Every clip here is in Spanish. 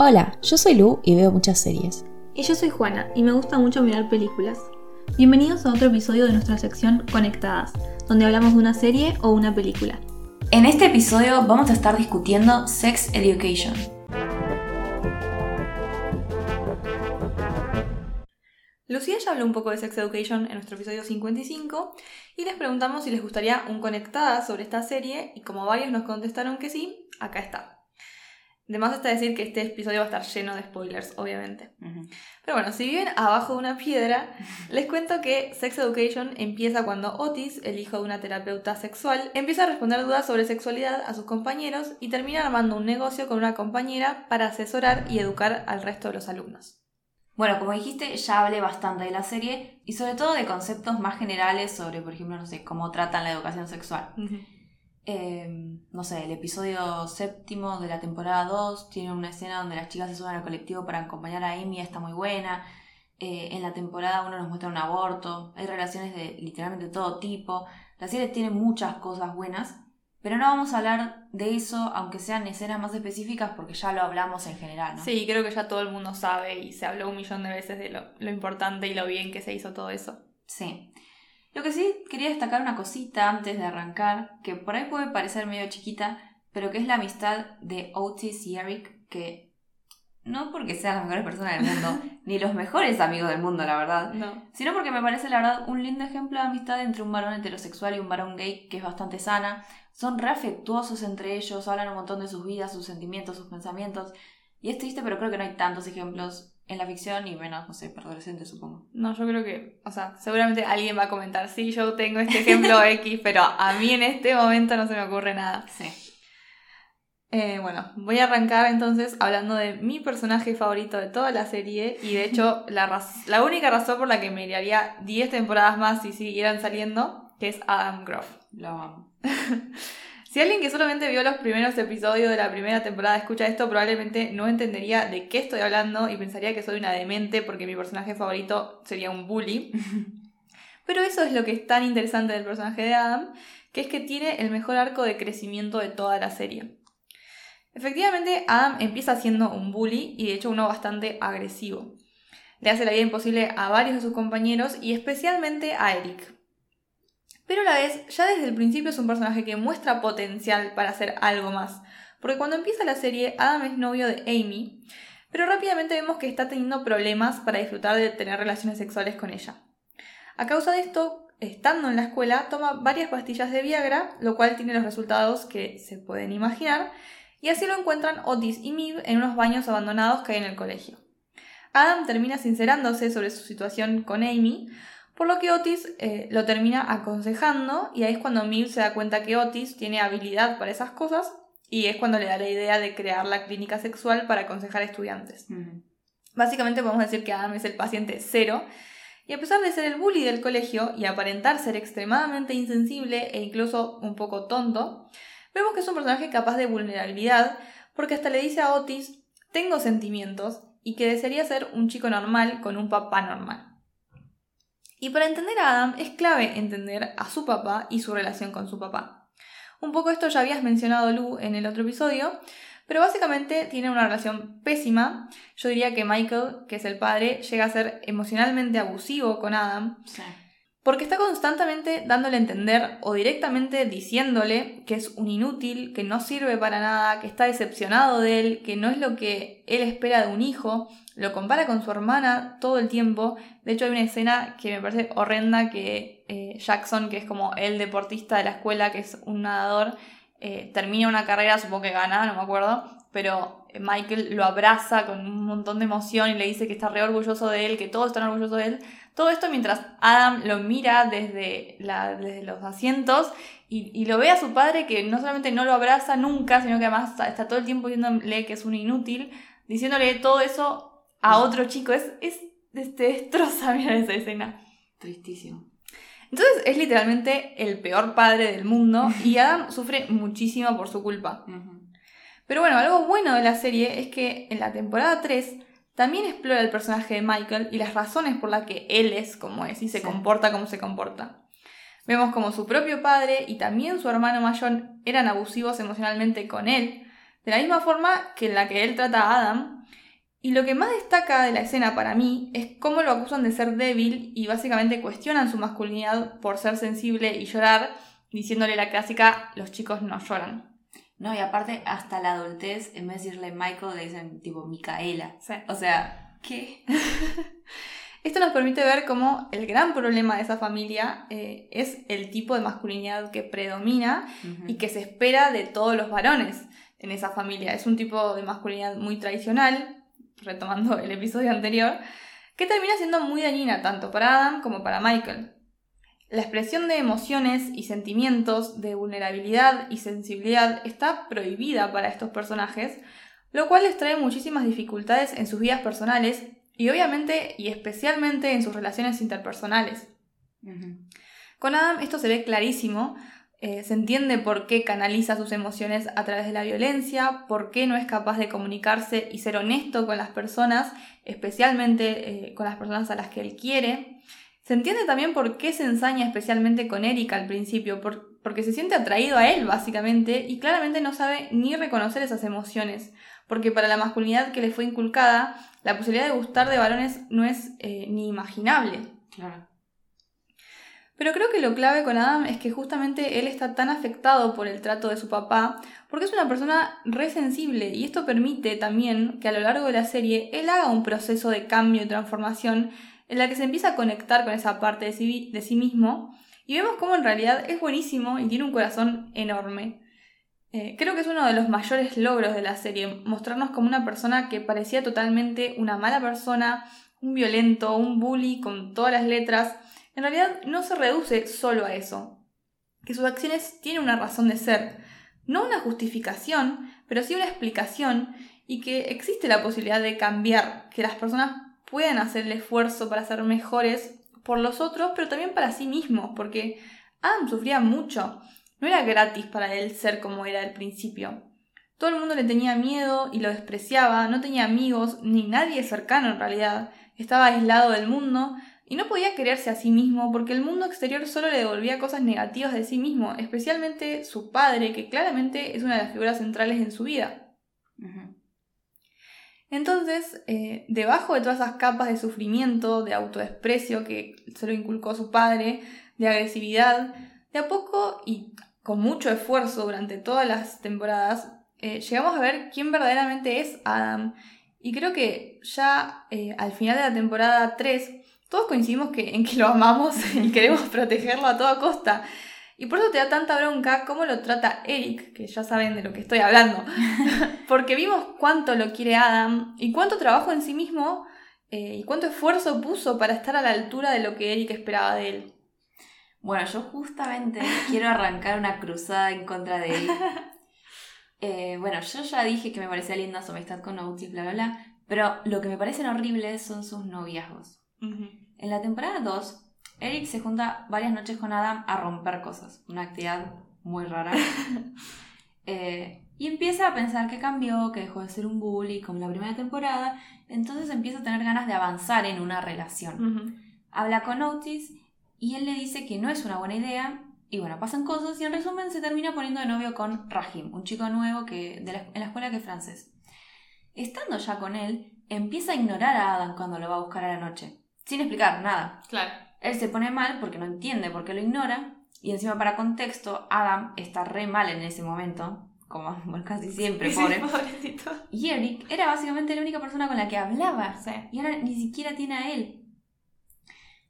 Hola, yo soy Lu y veo muchas series. Y yo soy Juana y me gusta mucho mirar películas. Bienvenidos a otro episodio de nuestra sección Conectadas, donde hablamos de una serie o una película. En este episodio vamos a estar discutiendo Sex Education. Lucía ya habló un poco de Sex Education en nuestro episodio 55 y les preguntamos si les gustaría un conectada sobre esta serie y como varios nos contestaron que sí, acá está. Además está decir que este episodio va a estar lleno de spoilers, obviamente. Pero bueno, si viven abajo de una piedra, les cuento que Sex Education empieza cuando Otis, el hijo de una terapeuta sexual, empieza a responder dudas sobre sexualidad a sus compañeros y termina armando un negocio con una compañera para asesorar y educar al resto de los alumnos. Bueno, como dijiste, ya hablé bastante de la serie y sobre todo de conceptos más generales sobre, por ejemplo, no sé, cómo tratan la educación sexual. Em, no sé, el episodio séptimo de la temporada 2 tiene una escena donde las chicas se suben al colectivo para acompañar a Amy, está muy buena. Eh, en la temporada 1 nos muestra un aborto, hay relaciones de literalmente todo tipo. La serie tiene muchas cosas buenas, pero no vamos a hablar de eso, aunque sean escenas más específicas, porque ya lo hablamos en general, ¿no? Sí, creo que ya todo el mundo sabe y se habló un millón de veces de lo, importante y lo bien que se hizo todo eso. Sí. Lo que sí quería destacar una cosita antes de arrancar, que por ahí puede parecer medio chiquita, pero que es la amistad de Otis y Eric, que no porque sean las mejores personas del mundo, ni los mejores amigos del mundo, la verdad, no. sino porque me parece, la verdad, un lindo ejemplo de amistad entre un varón heterosexual y un varón gay que es bastante sana, son re afectuosos entre ellos, hablan un montón de sus vidas, sus sentimientos, sus pensamientos. Y es triste, pero creo que no hay tantos ejemplos en la ficción y menos, no sé, para adolescentes, supongo. No, yo creo que, o sea, seguramente alguien va a comentar, sí, yo tengo este ejemplo X, pero a mí en este momento no se me ocurre nada. Sí. Eh, bueno, voy a arrancar entonces hablando de mi personaje favorito de toda la serie y de hecho la, la única razón por la que me miraría 10 temporadas más si siguieran saliendo, que es Adam Groff. Lo amo. si alguien que solamente vio los primeros episodios de la primera temporada escucha esto, probablemente no entendería de qué estoy hablando y pensaría que soy una demente porque mi personaje favorito sería un bully. Pero eso es lo que es tan interesante del personaje de Adam, que es que tiene el mejor arco de crecimiento de toda la serie. Efectivamente, Adam empieza siendo un bully y de hecho uno bastante agresivo. Le hace la vida imposible a varios de sus compañeros y especialmente a Eric. Pero a la vez, ya desde el principio es un personaje que muestra potencial para hacer algo más. Porque cuando empieza la serie, Adam es novio de Amy, pero rápidamente vemos que está teniendo problemas para disfrutar de tener relaciones sexuales con ella. A causa de esto, estando en la escuela, toma varias pastillas de Viagra, lo cual tiene los resultados que se pueden imaginar, y así lo encuentran Otis y Mib en unos baños abandonados que hay en el colegio. Adam termina sincerándose sobre su situación con Amy, por lo que Otis eh, lo termina aconsejando y ahí es cuando Mil se da cuenta que Otis tiene habilidad para esas cosas y es cuando le da la idea de crear la clínica sexual para aconsejar estudiantes. Básicamente podemos decir que Adam es el paciente cero y a pesar de ser el bully del colegio y aparentar ser extremadamente insensible e incluso un poco tonto, vemos que es un personaje capaz de vulnerabilidad porque hasta le dice a Otis tengo sentimientos y que desearía ser un chico normal con un papá normal. Y para entender a Adam es clave entender a su papá y su relación con su papá. Un poco esto ya habías mencionado Lu en el otro episodio, pero básicamente tiene una relación pésima. Yo diría que Michael, que es el padre, llega a ser emocionalmente abusivo con Adam. Porque está constantemente dándole a entender o directamente diciéndole que es un inútil, que no sirve para nada, que está decepcionado de él, que no es lo que él espera de un hijo lo compara con su hermana todo el tiempo. De hecho, hay una escena que me parece horrenda que eh, Jackson, que es como el deportista de la escuela, que es un nadador, eh, termina una carrera, supongo que gana, no me acuerdo, pero Michael lo abraza con un montón de emoción y le dice que está re orgulloso de él, que todos están orgullosos de él. Todo esto mientras Adam lo mira desde, la, desde los asientos y, y, lo ve a su padre que no solamente no lo abraza nunca, sino que además está todo el tiempo diciéndole que es un inútil, diciéndole todo eso a otro chico. Es, es, te destroza mirar esa escena. Tristísimo. Entonces es literalmente el peor padre del mundo y Adam sufre muchísimo por su culpa. Pero bueno, algo bueno de la serie es que en la temporada 3 también explora el personaje de Michael y las razones por las que él es como es y se comporta como se comporta. Vemos como su propio padre y también su hermano mayor eran abusivos emocionalmente con él, de la misma forma que en la que él trata a Adam, Y lo que más destaca de la escena para mí es cómo lo acusan de ser débil y básicamente cuestionan su masculinidad por ser sensible y llorar, diciéndole la clásica, los chicos no lloran. No, y aparte, hasta la adultez, en vez de decirle Michael, le dicen tipo Micaela. O sea, ¿qué? Esto nos permite ver cómo el gran problema de esa familia eh, es el tipo de masculinidad que predomina y que se espera de todos los varones en esa familia. Es un tipo de masculinidad muy tradicional, retomando el episodio anterior, que termina siendo muy dañina tanto para Adam como para Michael. La expresión de emociones y sentimientos, de vulnerabilidad y sensibilidad está prohibida para estos personajes, lo cual les trae muchísimas dificultades en sus vidas personales y obviamente y especialmente en sus relaciones interpersonales. Con Adam esto se ve clarísimo, eh, se entiende por qué canaliza sus emociones a través de la violencia, por qué no es capaz de comunicarse y ser honesto con las personas, especialmente eh, con las personas a las que él quiere. Se entiende también por qué se ensaña especialmente con Eric al principio, porque se siente atraído a él básicamente y claramente no sabe ni reconocer esas emociones, porque para la masculinidad que le fue inculcada, la posibilidad de gustar de varones no es eh, ni imaginable. Claro. Pero creo que lo clave con Adam es que justamente él está tan afectado por el trato de su papá, porque es una persona re sensible y esto permite también que a lo largo de la serie él haga un proceso de cambio y transformación en la que se empieza a conectar con esa parte de sí, de sí mismo y vemos cómo en realidad es buenísimo y tiene un corazón enorme. Eh, creo que es uno de los mayores logros de la serie, mostrarnos como una persona que parecía totalmente una mala persona, un violento, un bully con todas las letras. En realidad no se reduce solo a eso, que sus acciones tienen una razón de ser, no una justificación, pero sí una explicación y que existe la posibilidad de cambiar, que las personas pueden hacer el esfuerzo para ser mejores por los otros, pero también para sí mismos, porque Adam sufría mucho. No era gratis para él ser como era al principio. Todo el mundo le tenía miedo y lo despreciaba, no tenía amigos ni nadie cercano en realidad. Estaba aislado del mundo y no podía quererse a sí mismo porque el mundo exterior solo le devolvía cosas negativas de sí mismo, especialmente su padre, que claramente es una de las figuras centrales en su vida. Entonces, eh, debajo de todas esas capas de sufrimiento, de autodesprecio que se lo inculcó su padre, de agresividad, de a poco y con mucho esfuerzo durante todas las temporadas, eh, llegamos a ver quién verdaderamente es Adam. Y creo que ya eh, al final de la temporada 3, todos coincidimos que, en que lo amamos y queremos protegerlo a toda costa. Y por eso te da tanta bronca cómo lo trata Eric, que ya saben de lo que estoy hablando. Porque vimos cuánto lo quiere Adam y cuánto trabajo en sí mismo eh, y cuánto esfuerzo puso para estar a la altura de lo que Eric esperaba de él. Bueno, yo justamente quiero arrancar una cruzada en contra de Eric. Eh, bueno, yo ya dije que me parecía linda su amistad con Otis, bla, bla, bla. Pero lo que me parecen horribles son sus noviazgos. En la temporada 2, Eric se junta varias noches con Adam a romper cosas, una actividad muy rara. Eh, y empieza a pensar que cambió, que dejó de ser un bully como la primera temporada, entonces empieza a tener ganas de avanzar en una relación. Habla con Otis y él le dice que no es una buena idea, y bueno, pasan cosas y en resumen se termina poniendo de novio con Rahim, un chico nuevo que, de en la escuela que es francés. Estando ya con él, empieza a ignorar a Adam cuando lo va a buscar a la noche, sin explicar nada. Claro. Él se pone mal porque no entiende por qué lo ignora. Y encima, para contexto, Adam está re mal en ese momento. Como casi siempre, pobre. y Eric era básicamente la única persona con la que hablaba. Y ahora ni siquiera tiene a él.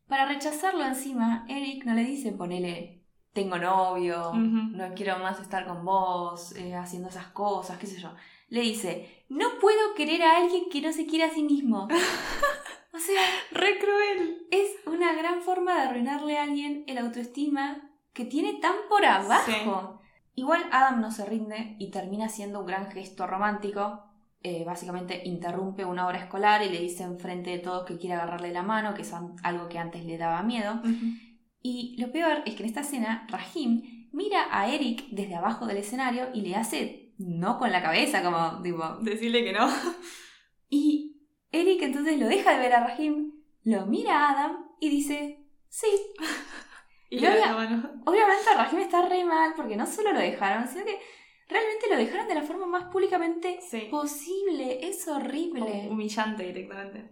Para rechazarlo encima, Eric no le dice, ponele, tengo novio, no quiero más estar con vos, eh, haciendo esas cosas, qué sé yo. Le dice, no puedo querer a alguien que no se quiera a sí mismo. O sea, re cruel. Es una gran forma de arruinarle a alguien el autoestima que tiene tan por abajo. Igual Adam no se rinde y termina haciendo un gran gesto romántico. Eh, básicamente interrumpe una hora escolar y le dice enfrente de todos que quiere agarrarle la mano, que es algo que antes le daba miedo. Y lo peor es que en esta escena, Rahim mira a Eric desde abajo del escenario y le hace no con la cabeza, como digo. Decirle que no. Y Eric entonces lo deja de ver a Rahim, lo mira a Adam y dice, sí. y, obviamente Rahim está re mal porque no solo lo dejaron, sino que realmente lo dejaron de la forma más públicamente Sí. posible. Es horrible. Humillante directamente.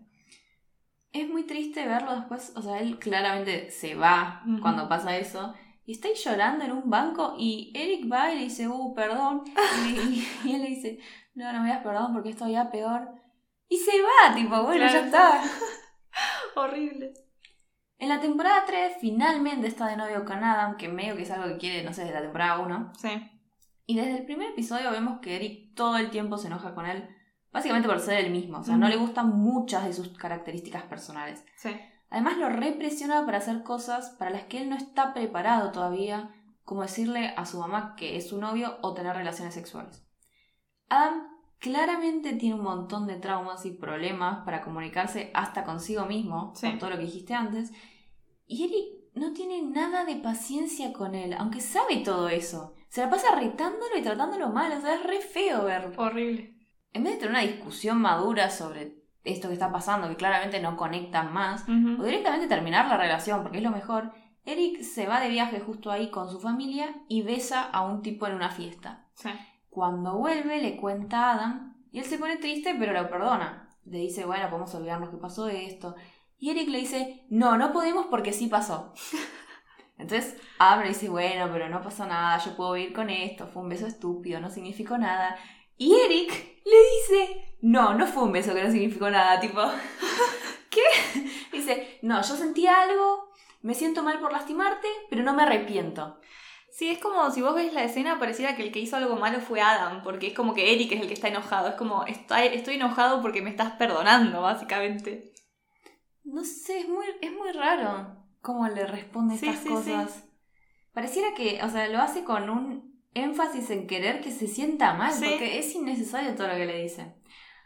Es muy triste verlo después. O sea, él claramente se va cuando pasa eso. Y está ahí llorando en un banco y Eric va y le dice, uh, perdón. Y, y él le dice, no, no me das perdón porque esto ya peor. Y se va, tipo, bueno, Claro. ya está. Horrible. En la temporada 3 finalmente está de novio con Adam, que medio que es algo que quiere, no sé, desde la temporada 1. Sí. Y desde el primer episodio vemos que Eric todo el tiempo se enoja con él, básicamente por ser el mismo. O sea, no le gustan muchas de sus características personales. Sí. Además lo represiona para hacer cosas para las que él no está preparado todavía, como decirle a su mamá que es su novio o tener relaciones sexuales. Adam claramente tiene un montón de traumas y problemas para comunicarse hasta consigo mismo, Sí. por todo lo que dijiste antes, y Eric no tiene nada de paciencia con él, aunque sabe todo eso. Se la pasa retándolo y tratándolo mal, o sea, es re feo verlo Horrible. en vez de tener una discusión madura sobre esto que está pasando, que claramente no conectan más, o directamente terminar la relación, porque es lo mejor, Eric se va de viaje justo ahí con su familia y besa a un tipo en una fiesta. Sí. Cuando vuelve le cuenta a Adam y él se pone triste pero lo perdona. Le dice, bueno, podemos olvidarnos que pasó esto. Y Eric le dice, no, no podemos porque sí pasó. Entonces Adam le dice, bueno, pero no pasó nada, yo puedo vivir con esto, fue un beso estúpido, no significó nada. Y Eric le dice, no, no fue un beso que no significó nada, tipo, ¿qué? Dice, no, yo sentí algo, me siento mal por lastimarte, pero no me arrepiento. Sí, es como si vos ves la escena, pareciera que el que hizo algo malo fue Adam, porque es como que Eric es el que está enojado. Es como, estoy, estoy enojado porque me estás perdonando, básicamente. No sé, es muy, es muy raro cómo le responde Sí, estas sí, cosas. Pareciera que, o sea, lo hace con un énfasis en querer que se sienta mal, porque es innecesario todo lo que le dice.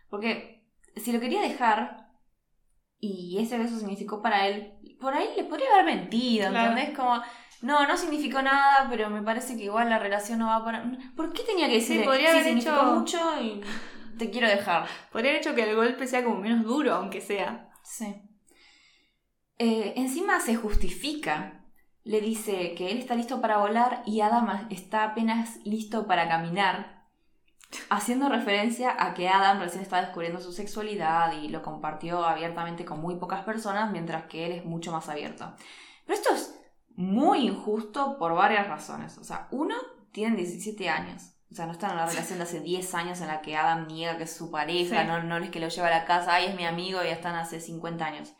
Porque si lo quería dejar y ese beso significó para él, por ahí le podría haber mentido, Claro. ¿entendés? Como, no, no significó nada, pero me parece que igual la relación no va para... ¿Por qué tenía que decir podría haber significó hecho- mucho y te quiero dejar? Podría haber hecho que el golpe sea como menos duro, aunque sea. Sí. Eh, encima se justifica. Le dice que él está listo para volar y Adam está apenas listo para caminar. Haciendo referencia a que Adam recién está descubriendo su sexualidad y lo compartió abiertamente con muy pocas personas, mientras que él es mucho más abierto. Pero esto es muy injusto por varias razones. O sea, uno, tienen 17 años. O sea, no están en una relación de hace 10 años en la que Adam niega que es su pareja, Sí. no, no es que lo lleva a la casa, ay, es mi amigo y ya están hace 50 años.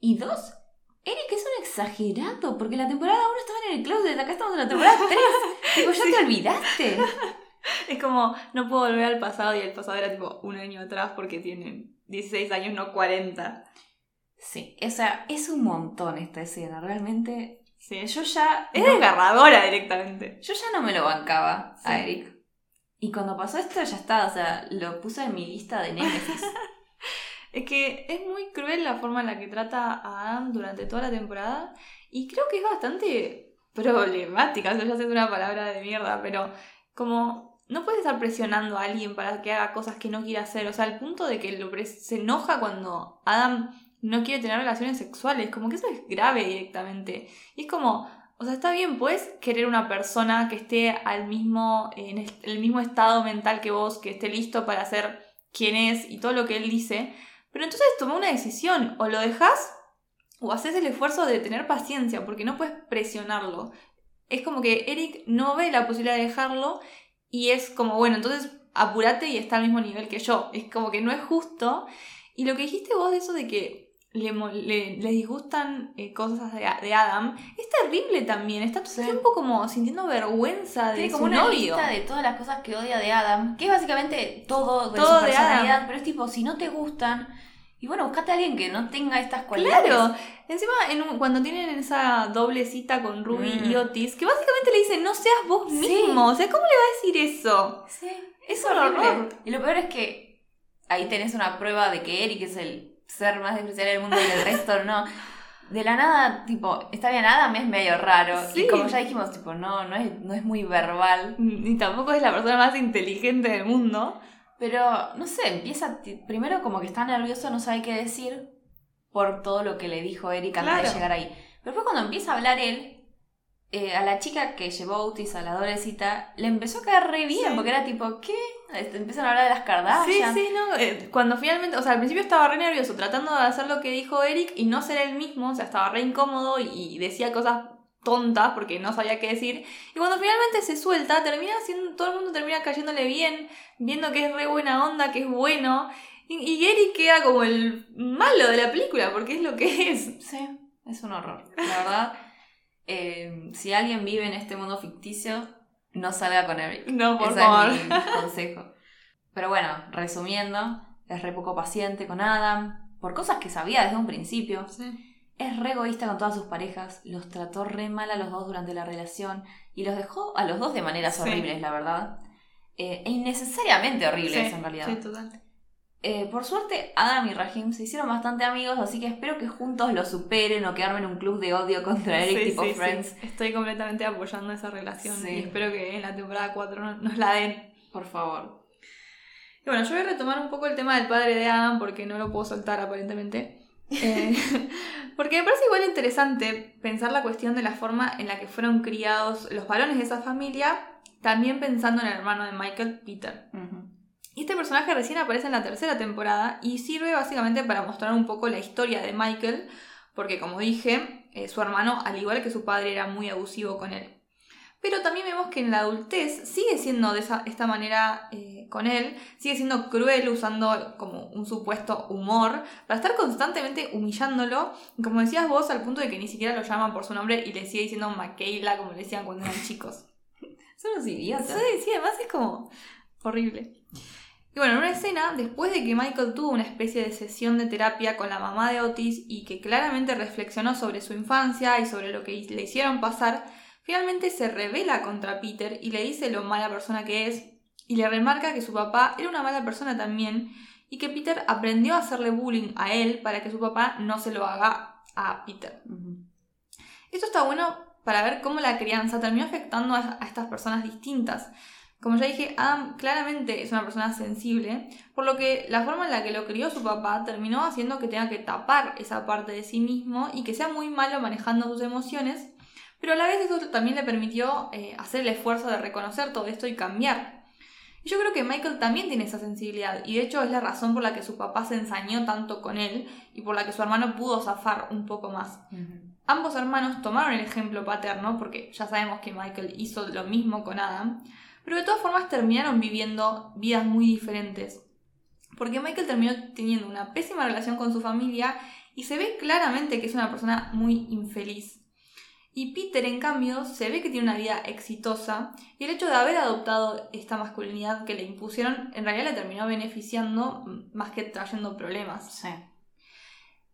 Y dos, Eric es un exagerado, porque la temporada 1 estaban en el closet, acá estamos en la temporada 3. tipo, ya te olvidaste. Es como, no puedo volver al pasado y el pasado era tipo un año atrás porque tienen 16 años, no 40. Sí, o sea, es un montón esta escena, realmente. Sí, Yo ya. es no- desgarradora directamente. yo ya no me lo bancaba a. Eric. Y cuando pasó esto, ya está, o sea, lo puse en mi lista de Nemesis. Es que es muy cruel la forma en la que trata a Adam durante toda la temporada y creo que es bastante problemática, o sea, ya sé una palabra de mierda, pero como no puedes estar presionando a alguien para que haga cosas que no quiere hacer, o sea, al punto de que lo se enoja cuando Adam no quiere tener relaciones sexuales, como que eso es grave directamente. Y es como, o sea, está bien, puedes querer una persona que esté al mismo, en el- mismo estado mental que vos, que esté listo para ser quien es y todo lo que él dice, pero entonces toma una decisión, o lo dejas o haces el esfuerzo de tener paciencia, porque no puedes presionarlo. Es como que Eric no ve la posibilidad de dejarlo y es como, bueno, entonces apúrate y está al mismo nivel que yo. Es como que no es justo. Y lo que dijiste vos de eso de que le, les disgustan eh, cosas de, de Adam, es terrible también. Está todo Sí. el tiempo como sintiendo vergüenza de Tiene su como una novio. lista de todas las cosas que odia de Adam, que es básicamente todo de Todo su de personalidad, Adam. pero es tipo, si no te gustan, y bueno, buscate a alguien que no tenga estas cualidades. Claro, encima en un- cuando tienen esa doble cita con Ruby Mm. y Otis, que básicamente le dicen no seas vos Sí. mismo, o sea, ¿cómo le va a decir eso? Sí, Es es horrible. horror. Y lo peor es que ahí tenés una prueba de que Eric es el ser más despreciable del mundo y el resto no. De la nada, tipo, está bien, Adam es medio raro. Sí. Y como ya dijimos, tipo, no, no es, no es muy verbal. Ni tampoco es la persona más inteligente del mundo. Pero, no sé, empieza, primero como que está nervioso, no sabe qué decir por todo lo que le dijo Eric antes Claro. de llegar ahí. Pero después cuando empieza a hablar él, eh, a la chica que llevó a Otis a la adolescita le empezó a caer re bien, porque era tipo, ¿qué? Este, empiezan a hablar de las Kardashian. Sí, sí, no. Eh, cuando finalmente, o sea, al principio estaba re nervioso tratando de hacer lo que dijo Eric y no ser él mismo, o sea, estaba re incómodo y, decía cosas tontas porque no sabía qué decir. Y cuando finalmente se suelta, termina siendo, todo el mundo termina cayéndole bien, viendo que es re buena onda, que es bueno. Y, y Eric queda como el malo de la película, porque es lo que es. Sí, es un horror. La verdad. Eh, si alguien vive en este mundo ficticio, no salga con Eric. No, por favor. Es mi consejo. Pero bueno, resumiendo, es re poco paciente con Adam, por cosas que sabía desde un principio. Es re egoísta con todas sus parejas, los trató re mal a los dos durante la relación y los dejó a los dos de maneras horribles, la verdad. Eh, e innecesariamente horribles en realidad. Sí, total. Eh, por suerte, Adam y Rahim se hicieron bastante amigos, así que espero que juntos lo superen o que armen un club de odio contra Eric tipo Friends. Estoy completamente apoyando esa relación y espero que en la temporada 4 nos la den. Por favor. Y bueno, yo voy a retomar un poco el tema del padre de Adam porque no lo puedo soltar aparentemente. Eh, porque me parece igual interesante pensar la cuestión de la forma en la que fueron criados los varones de esa familia, también pensando en el hermano de Michael, Peter. Y este personaje recién aparece en la tercera temporada y sirve básicamente para mostrar un poco la historia de Michael, porque como dije, eh, su hermano, al igual que su padre, era muy abusivo con él. Pero también vemos que en la adultez sigue siendo de esta manera eh, con él, sigue siendo cruel usando como un supuesto humor para estar constantemente humillándolo, como decías vos, al punto de que ni siquiera lo llaman por su nombre y le sigue diciendo Michaela como le decían cuando eran chicos. Son los idiotas. Sí, sí, además es como horrible. Y bueno, en una escena, después de que Michael tuvo una especie de sesión de terapia con la mamá de Otis y que claramente reflexionó sobre su infancia y sobre lo que le hicieron pasar, finalmente se revela contra Peter y le dice lo mala persona que es y le remarca que su papá era una mala persona también y que Peter aprendió a hacerle bullying a él para que su papá no se lo haga a Peter. Esto está bueno para ver cómo la crianza terminó afectando a estas personas distintas. Como ya dije, Adam claramente es una persona sensible, por lo que la forma en la que lo crió su papá terminó haciendo que tenga que tapar esa parte de sí mismo y que sea muy malo manejando sus emociones, pero a la vez eso también le permitió eh, hacer el esfuerzo de reconocer todo esto y cambiar. Y yo creo que Michael también tiene esa sensibilidad, y de hecho es la razón por la que su papá se ensañó tanto con él y por la que su hermano pudo zafar un poco más. Ambos hermanos tomaron el ejemplo paterno, porque ya sabemos que Michael hizo lo mismo con Adam, pero de todas formas terminaron viviendo vidas muy diferentes. Porque Michael terminó teniendo una pésima relación con su familia y se ve claramente que es una persona muy infeliz. Y Peter, en cambio, se ve que tiene una vida exitosa y el hecho de haber adoptado esta masculinidad que le impusieron en realidad le terminó beneficiando más que trayendo problemas. Sí.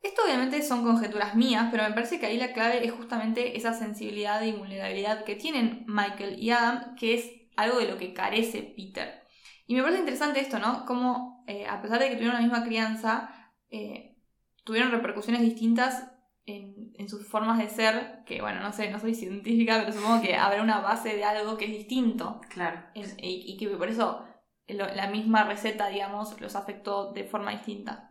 Esto obviamente son conjeturas mías, pero me parece que ahí la clave es justamente esa sensibilidad y vulnerabilidad que tienen Michael y Adam, que es algo de lo que carece Peter. Y me parece interesante esto, ¿no? Como eh, a pesar de que tuvieron la misma crianza, eh, tuvieron repercusiones distintas en, sus formas de ser, que bueno, no sé, no soy científica, pero supongo que habrá una base de algo que es distinto. Claro. y, que por eso la misma receta, digamos, los afectó de forma distinta.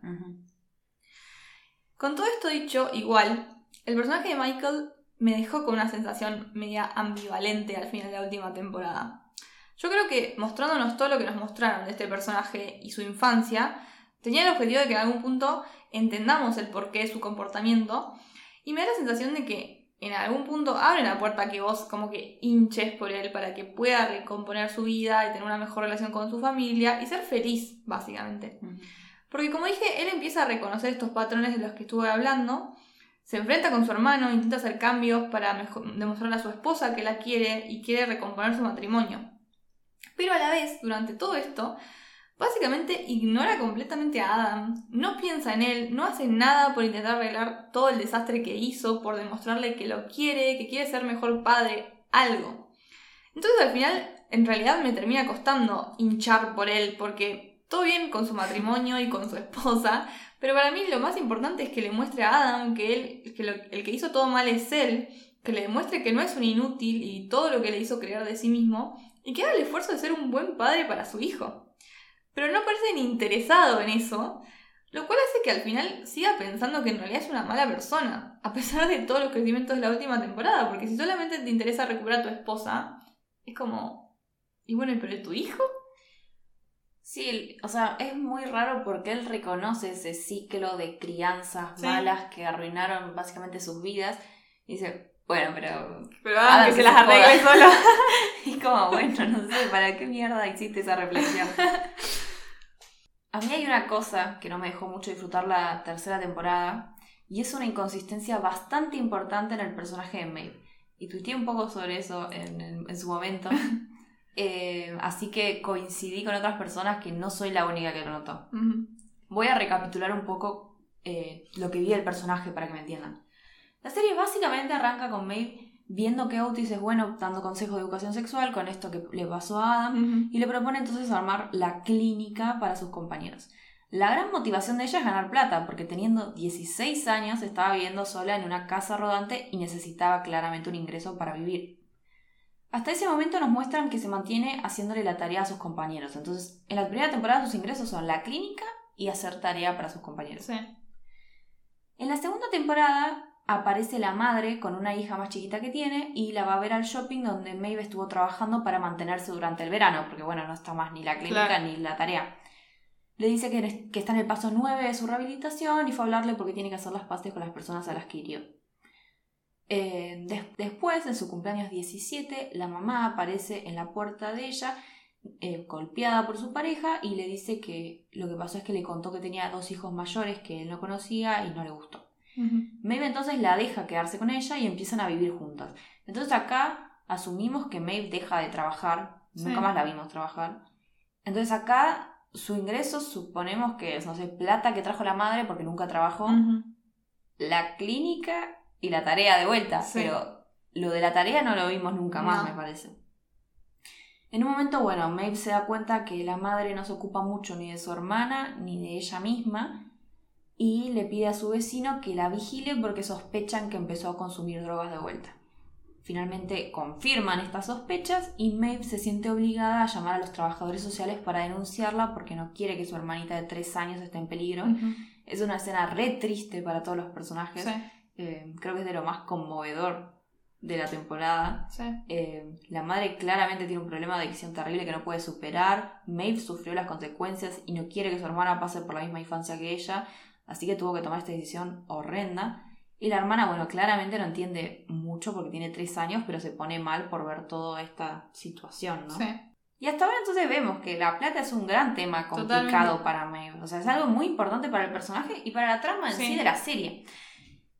Con todo esto dicho, igual, el personaje de Michael me dejó con una sensación media ambivalente al final de la última temporada. Yo creo que mostrándonos todo lo que nos mostraron de este personaje y su infancia, tenía el objetivo de que en algún punto entendamos el porqué de su comportamiento y me da la sensación de que en algún punto abre la puerta que vos como que hinches por él para que pueda recomponer su vida y tener una mejor relación con su familia y ser feliz, básicamente. Porque como dije, él empieza a reconocer estos patrones de los que estuve hablando, se enfrenta con su hermano, intenta hacer cambios para demostrarle a su esposa que la quiere y quiere recomponer su matrimonio. Pero a la vez, durante todo esto, básicamente ignora completamente a Adam, no piensa en él, no hace nada por intentar arreglar todo el desastre que hizo, por demostrarle que lo quiere, que quiere ser mejor padre, algo. Entonces al final, en realidad me termina costando hinchar por él, porque todo bien con su matrimonio y con su esposa, pero para mí lo más importante es que le muestre a Adam que él, que el que hizo todo mal es él, que le demuestre que no es un inútil y todo lo que le hizo creer de sí mismo, y que haga el esfuerzo de ser un buen padre para su hijo. Pero no parece ni interesado en eso. Lo cual hace que al final siga pensando que en realidad es una mala persona, a pesar de todos los crecimientos de la última temporada, porque si solamente te interesa recuperar a tu esposa, es como, y bueno, ¿pero es tu hijo? Sí, o sea, es muy raro porque él reconoce ese ciclo de crianzas malas que arruinaron básicamente sus vidas. Y dice, bueno, pero. Pero ah, que, se las arregle solo. y como, bueno, no sé, ¿para qué mierda existe esa reflexión? A mí hay una cosa que no me dejó mucho disfrutar la tercera temporada, y es una inconsistencia bastante importante en el personaje de Maeve. Y tuiteé un poco sobre eso en, en su momento. Eh, así que coincidí con otras personas que no soy la única que lo notó. Voy a recapitular un poco eh, lo que vi del personaje para que me entiendan. La serie básicamente arranca con Maeve viendo que Otis es bueno dando consejos de educación sexual con esto que le pasó a Adam y le propone entonces armar la clínica para sus compañeros. La gran motivación de ella es ganar plata, porque teniendo 16 años estaba viviendo sola en una casa rodante y necesitaba claramente un ingreso para vivir. Hasta ese momento nos muestran que se mantiene haciéndole la tarea a sus compañeros. Entonces, en la primera temporada sus ingresos son la clínica y hacer tarea para sus compañeros. En la segunda temporada aparece la madre con una hija más chiquita que tiene y la va a ver al shopping donde Maeve estuvo trabajando para mantenerse durante el verano, porque bueno, no está más ni la clínica ni la tarea. Le dice que, que, está en el paso 9 de su rehabilitación y fue a hablarle porque tiene que hacer las paces con las personas a las que hirió. Eh, después, en su cumpleaños 17, la mamá aparece en la puerta de ella, eh, golpeada por su pareja, y le dice que lo que pasó es que le contó que tenía dos hijos mayores que él no conocía y no le gustó. Maeve entonces la deja quedarse con ella y empiezan a vivir juntas. Entonces acá asumimos que Maeve deja de trabajar, nunca más la vimos trabajar. Entonces acá su ingreso suponemos que es, no sé, plata que trajo la madre porque nunca trabajó. La clínica y la tarea de vuelta, pero lo de la tarea no lo vimos nunca más, me parece. En un momento, bueno, Maeve se da cuenta que la madre no se ocupa mucho ni de su hermana ni de ella misma y le pide a su vecino que la vigile porque sospechan que empezó a consumir drogas de vuelta. Finalmente confirman estas sospechas y Maeve se siente obligada a llamar a los trabajadores sociales para denunciarla porque no quiere que su hermanita de tres años esté en peligro. Es una escena re triste para todos los personajes. Eh, creo que es de lo más conmovedor de la temporada. Eh, la madre claramente tiene un problema de adicción terrible que no puede superar. Maeve sufrió las consecuencias y no quiere que su hermana pase por la misma infancia que ella, así que tuvo que tomar esta decisión horrenda. Y la hermana, bueno, claramente no entiende mucho porque tiene tres años, pero se pone mal por ver toda esta situación, ¿no? Y hasta ahora entonces vemos que la plata es un gran tema complicado para Maeve. O sea, es algo muy importante para el personaje y para la trama en sí de la serie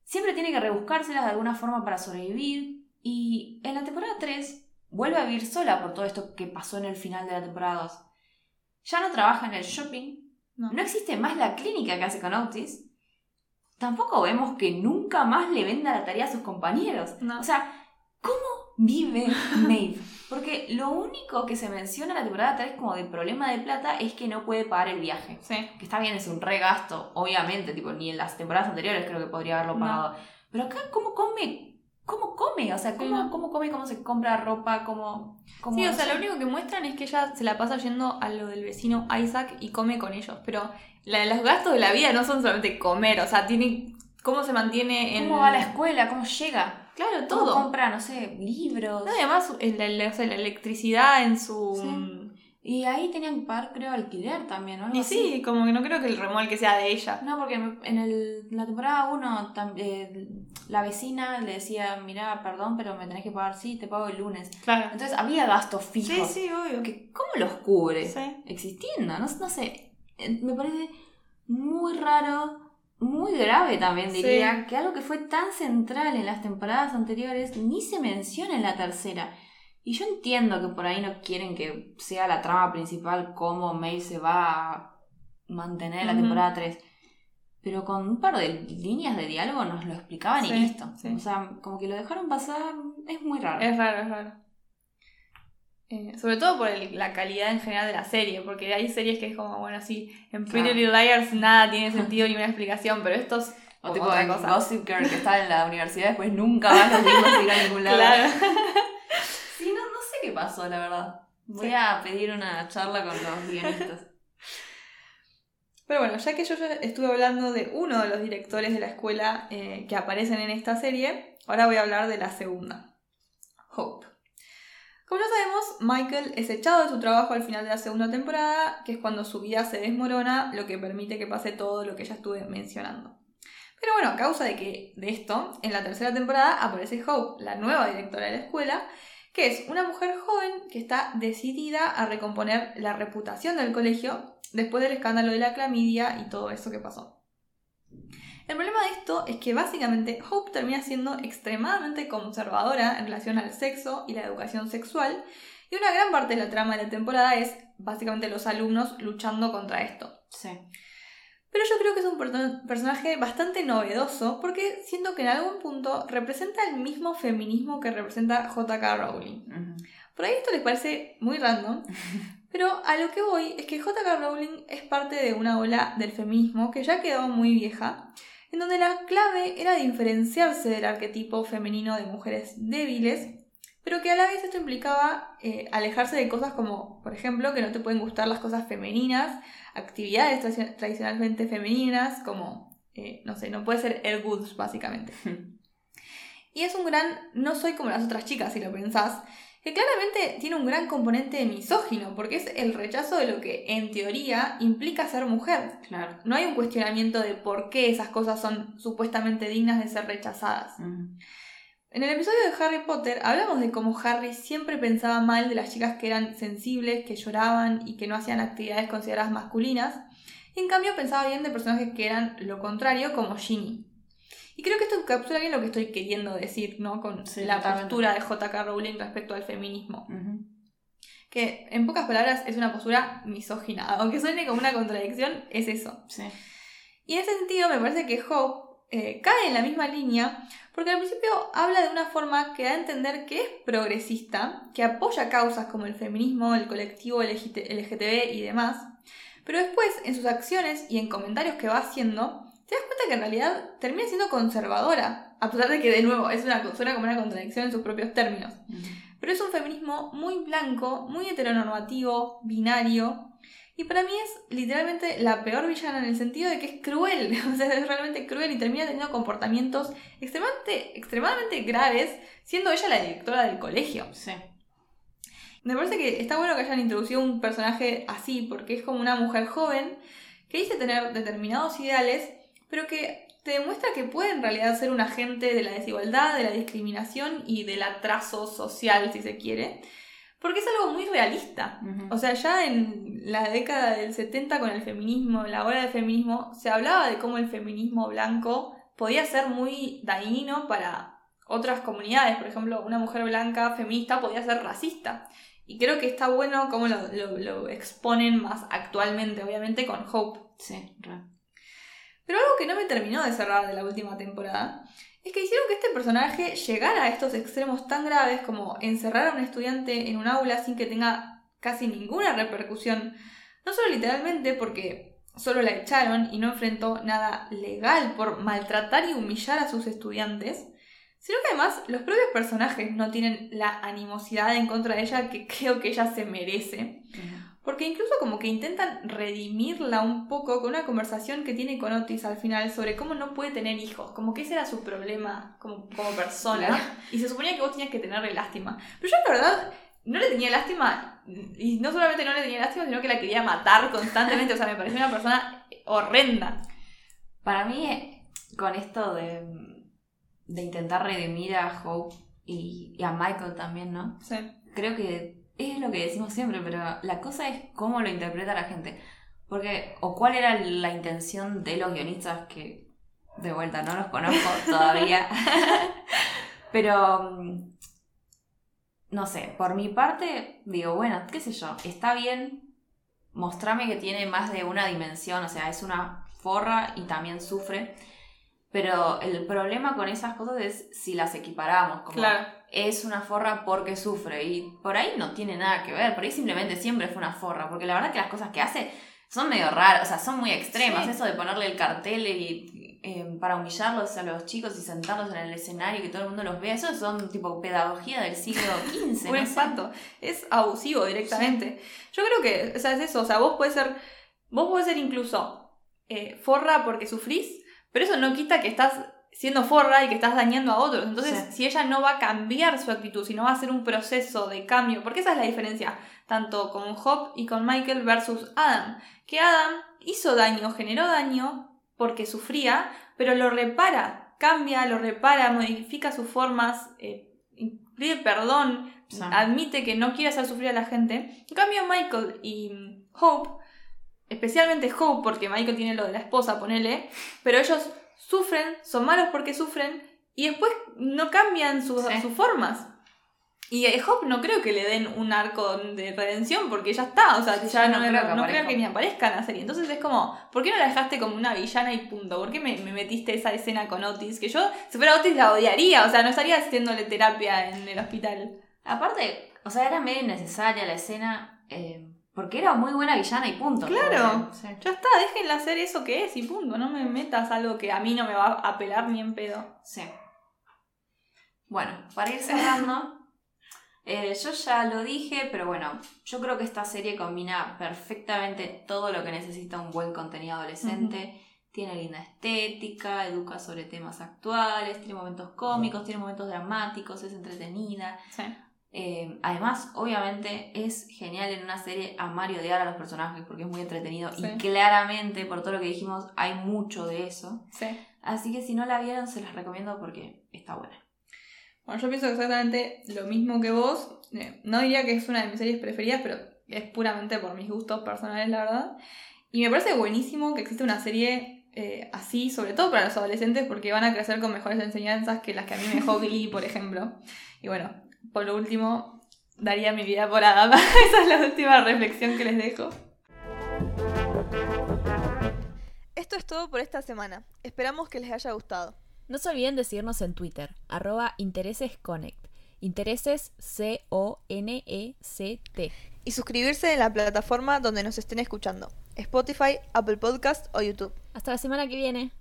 siempre tiene que rebuscárselas de alguna forma para sobrevivir. Y en la temporada 3 vuelve a vivir sola por todo esto que pasó en el final de la temporada 2. Ya no trabaja en el shopping, no, existe más la clínica que hace con Otis. Tampoco vemos que nunca más le venda la tarea a sus compañeros. O sea, ¿cómo vive Maeve? Porque lo único que se menciona en la temporada 3 como de problema de plata es que no puede pagar el viaje. Sí. Que está bien, es un regasto, obviamente, tipo, ni en las temporadas anteriores creo que podría haberlo pagado. Pero acá, ¿cómo come? ¿Cómo come? O sea, ¿cómo, ¿cómo come? ¿Cómo se compra ropa? ¿Cómo, cómo sí, o sea, lo único que muestran es que ella se la pasa yendo a lo del vecino Isaac y come con ellos. Pero los gastos de la vida no son solamente comer, o sea, tiene cómo se mantiene en... ¿Cómo va a la escuela? ¿Cómo llega? Claro, todo. compra, no sé, libros. además, la, la, electricidad en su. Y ahí tenían que pagar, creo, alquiler también, ¿no? y sí, como que no creo que el remolque sea de ella. No, porque en el, la temporada 1 eh, la vecina le decía, mira, perdón, pero me tenés que pagar, sí, te pago el lunes. Claro. Entonces había gastos fijos. Sí, sí, obvio. Que, ¿Cómo los cubre? Sí. Existiendo, no, no sé. Eh, me parece muy raro muy grave también diría, que algo que fue tan central en las temporadas anteriores ni se menciona en la tercera. Y yo entiendo que por ahí no quieren que sea la trama principal cómo May se va a mantener en la temporada 3. Pero con un par de líneas de diálogo nos lo explicaban y listo. O sea, como que lo dejaron pasar, es muy raro. Es raro, es raro. Eh, sobre todo por la calidad en general de la serie, porque hay series que es como, bueno, sí, en Pretty Little Liars nada tiene sentido ni una explicación, pero estos... O, tipo de Gossip Girl que está en la universidad después nunca más los vimos ir a ningún lado. Claro. Qué pasó, la verdad. Voy a pedir una charla con los guionistas. Pero bueno, ya que yo ya estuve hablando de uno de los directores de la escuela eh, que aparecen en esta serie, ahora voy a hablar de la segunda, Hope. Como ya sabemos, Michael es echado de su trabajo al final de la segunda temporada, que es cuando su vida se desmorona, lo que permite que pase todo lo que ya estuve mencionando. Pero bueno, a causa de que de esto, en la tercera temporada aparece Hope, la nueva directora de la escuela, que es una mujer joven que está decidida a recomponer la reputación del colegio después del escándalo de la clamidia y todo eso que pasó. El problema de esto es que básicamente Hope termina siendo extremadamente conservadora en relación al sexo y la educación sexual, y una gran parte de la trama de la temporada es básicamente los alumnos luchando contra esto. Sí. Pero yo creo que es un personaje bastante novedoso porque siento que en algún punto representa el mismo feminismo que representa JK Rowling. Por ahí esto les parece muy random, pero a lo que voy es que JK Rowling es parte de una ola del feminismo que ya quedó muy vieja, en donde la clave era diferenciarse del arquetipo femenino de mujeres débiles, pero que a la vez esto implicaba eh, alejarse de cosas como, por ejemplo, que no te pueden gustar las cosas femeninas, actividades tradicionalmente femeninas, como, eh, no sé, no puede ser Air Goods, básicamente. y es un gran, no soy como las otras chicas, si lo pensás, que claramente tiene un gran componente misógino, porque es el rechazo de lo que en teoría implica ser mujer. Claro. No hay un cuestionamiento de por qué esas cosas son supuestamente dignas de ser rechazadas. En el episodio de Harry Potter hablamos de cómo Harry siempre pensaba mal de las chicas que eran sensibles, que lloraban y que no hacían actividades consideradas masculinas, y en cambio pensaba bien de personajes que eran lo contrario, como Ginny. Y creo que esto encapsula bien lo que estoy queriendo decir, ¿no? Con la postura de J.K. Rowling respecto al feminismo. Que en pocas palabras es una postura misógina. Aunque suene como una contradicción, es eso. Sí. Y en ese sentido me parece que Hope eh, cae en la misma línea, porque al principio habla de una forma que da a entender que es progresista, que apoya causas como el feminismo, el colectivo LGTB y demás, pero después en sus acciones y en comentarios que va haciendo, te das cuenta que en realidad termina siendo conservadora, a pesar de que de nuevo es una, suena como una contradicción en sus propios términos. Pero es un feminismo muy blanco, muy heteronormativo, binario, y para mí es literalmente la peor villana en el sentido de que es cruel, o sea, es realmente cruel y termina teniendo comportamientos extremadamente, extremadamente graves, siendo ella la directora del colegio. Sí. Me parece que está bueno que hayan introducido un personaje así, porque es como una mujer joven que dice tener determinados ideales, pero que te demuestra que puede en realidad ser un agente de la desigualdad, de la discriminación y del atraso social, si se quiere. Porque es algo muy realista. O sea, ya en la década del 70 con el feminismo, la hora del feminismo, se hablaba de cómo el feminismo blanco podía ser muy dañino para otras comunidades. Por ejemplo, una mujer blanca feminista podía ser racista. Y creo que está bueno cómo lo, exponen más actualmente, obviamente, con Hope. Sí, Pero algo que no me terminó de cerrar de la última temporada es que hicieron que este personaje llegara a estos extremos tan graves como encerrar a un estudiante en un aula sin que tenga casi ninguna repercusión, no solo literalmente porque solo la echaron y no enfrentó nada legal por maltratar y humillar a sus estudiantes, sino que además los propios personajes no tienen la animosidad en contra de ella que creo que ella se merece. Porque incluso como que intentan redimirla un poco con una conversación que tiene con Otis al final sobre cómo no puede tener hijos, como que ese era su problema como, como persona. Y se suponía que vos tenías que tenerle lástima. Pero yo la verdad no le tenía lástima, y no solamente no le tenía lástima, sino que la quería matar constantemente. O sea, me pareció una persona horrenda. Para mí, con esto de, de intentar redimir a Hope y, y a Michael también, ¿no? Sí. Creo que es lo que decimos siempre, pero la cosa es cómo lo interpreta la gente. Porque, o cuál era la intención de los guionistas que, de vuelta, no los conozco todavía. pero, mm, no sé, por mi parte, digo, bueno, qué sé yo, está bien, mostrame que tiene más de una dimensión, o sea, es una forra y también sufre. Pero el problema con esas cosas es si las equiparamos. Como, claro es una forra porque sufre. Y por ahí no tiene nada que ver, por ahí simplemente siempre fue una forra, porque la verdad que las cosas que hace son medio raras, o sea, son muy extremas. Eso de ponerle el cartel y, em, para humillarlos a los chicos y sentarlos en el escenario y que todo el mundo los vea, eso son tipo pedagogía del siglo XV. Un espanto, es abusivo directamente. Yo creo que, o sea, es eso, o sea, vos puedes ser, vos puedes ser incluso eh, forra porque sufrís, pero eso no quita que estás siendo forra y que estás dañando a otros. Entonces, si ella no va a cambiar su actitud, si no va a hacer un proceso de cambio, porque esa es la diferencia, tanto con Job y con Michael versus Adam, que Adam hizo daño, generó daño porque sufría, pero lo repara, cambia, lo repara, modifica sus formas, eh, pide perdón, admite que no quiere hacer sufrir a la gente. En cambio, Michael y Hope, especialmente Hope, porque Michael tiene lo de la esposa, ponele, pero ellos sufren, son malos porque sufren y después no cambian sus, sus formas. Y a Hope no creo que le den un arco de redención porque ya está, o sea, ya no, creo, que, ni aparezca en la serie. Entonces es como, ¿por qué no la dejaste como una villana y punto? ¿Por qué me, metiste esa escena con Otis? Que yo, si fuera Otis, la odiaría, o sea, no estaría haciéndole terapia en el hospital. Aparte, o sea, era medio innecesaria la escena. Eh, porque era muy buena villana y punto. Claro, ya está, déjenla hacer eso que es y punto. No me metas algo que a mí no me va a apelar ni en pedo. Sí. Bueno, para ir cerrando, eh, yo ya lo dije, pero bueno, yo creo que esta serie combina perfectamente todo lo que necesita un buen contenido adolescente. Tiene linda estética, educa sobre temas actuales, tiene momentos cómicos, tiene momentos dramáticos, es entretenida. Sí. Eh, además, obviamente, es genial en una serie amar y odiar a los personajes porque es muy entretenido y claramente, por todo lo que dijimos, hay mucho de eso. Sí. Así que si no la vieron, se las recomiendo porque está buena. Bueno, yo pienso exactamente lo mismo que vos. Eh, no diría que es una de mis series preferidas, pero es puramente por mis gustos personales, la verdad. Y me parece buenísimo que exista una serie eh, así, sobre todo para los adolescentes, porque van a crecer con mejores enseñanzas que las que a mí me dejó Glee, por ejemplo. Y bueno, por lo último, daría mi vida por Adam. Esa es la última reflexión que les dejo. Esto es todo por esta semana. Esperamos que les haya gustado. No se olviden de seguirnos en Twitter, arroba interesesconnect. Intereses C-O-N-E-C-T. Y suscribirse en la plataforma donde nos estén escuchando. Spotify, Apple Podcast o YouTube. Hasta la semana que viene.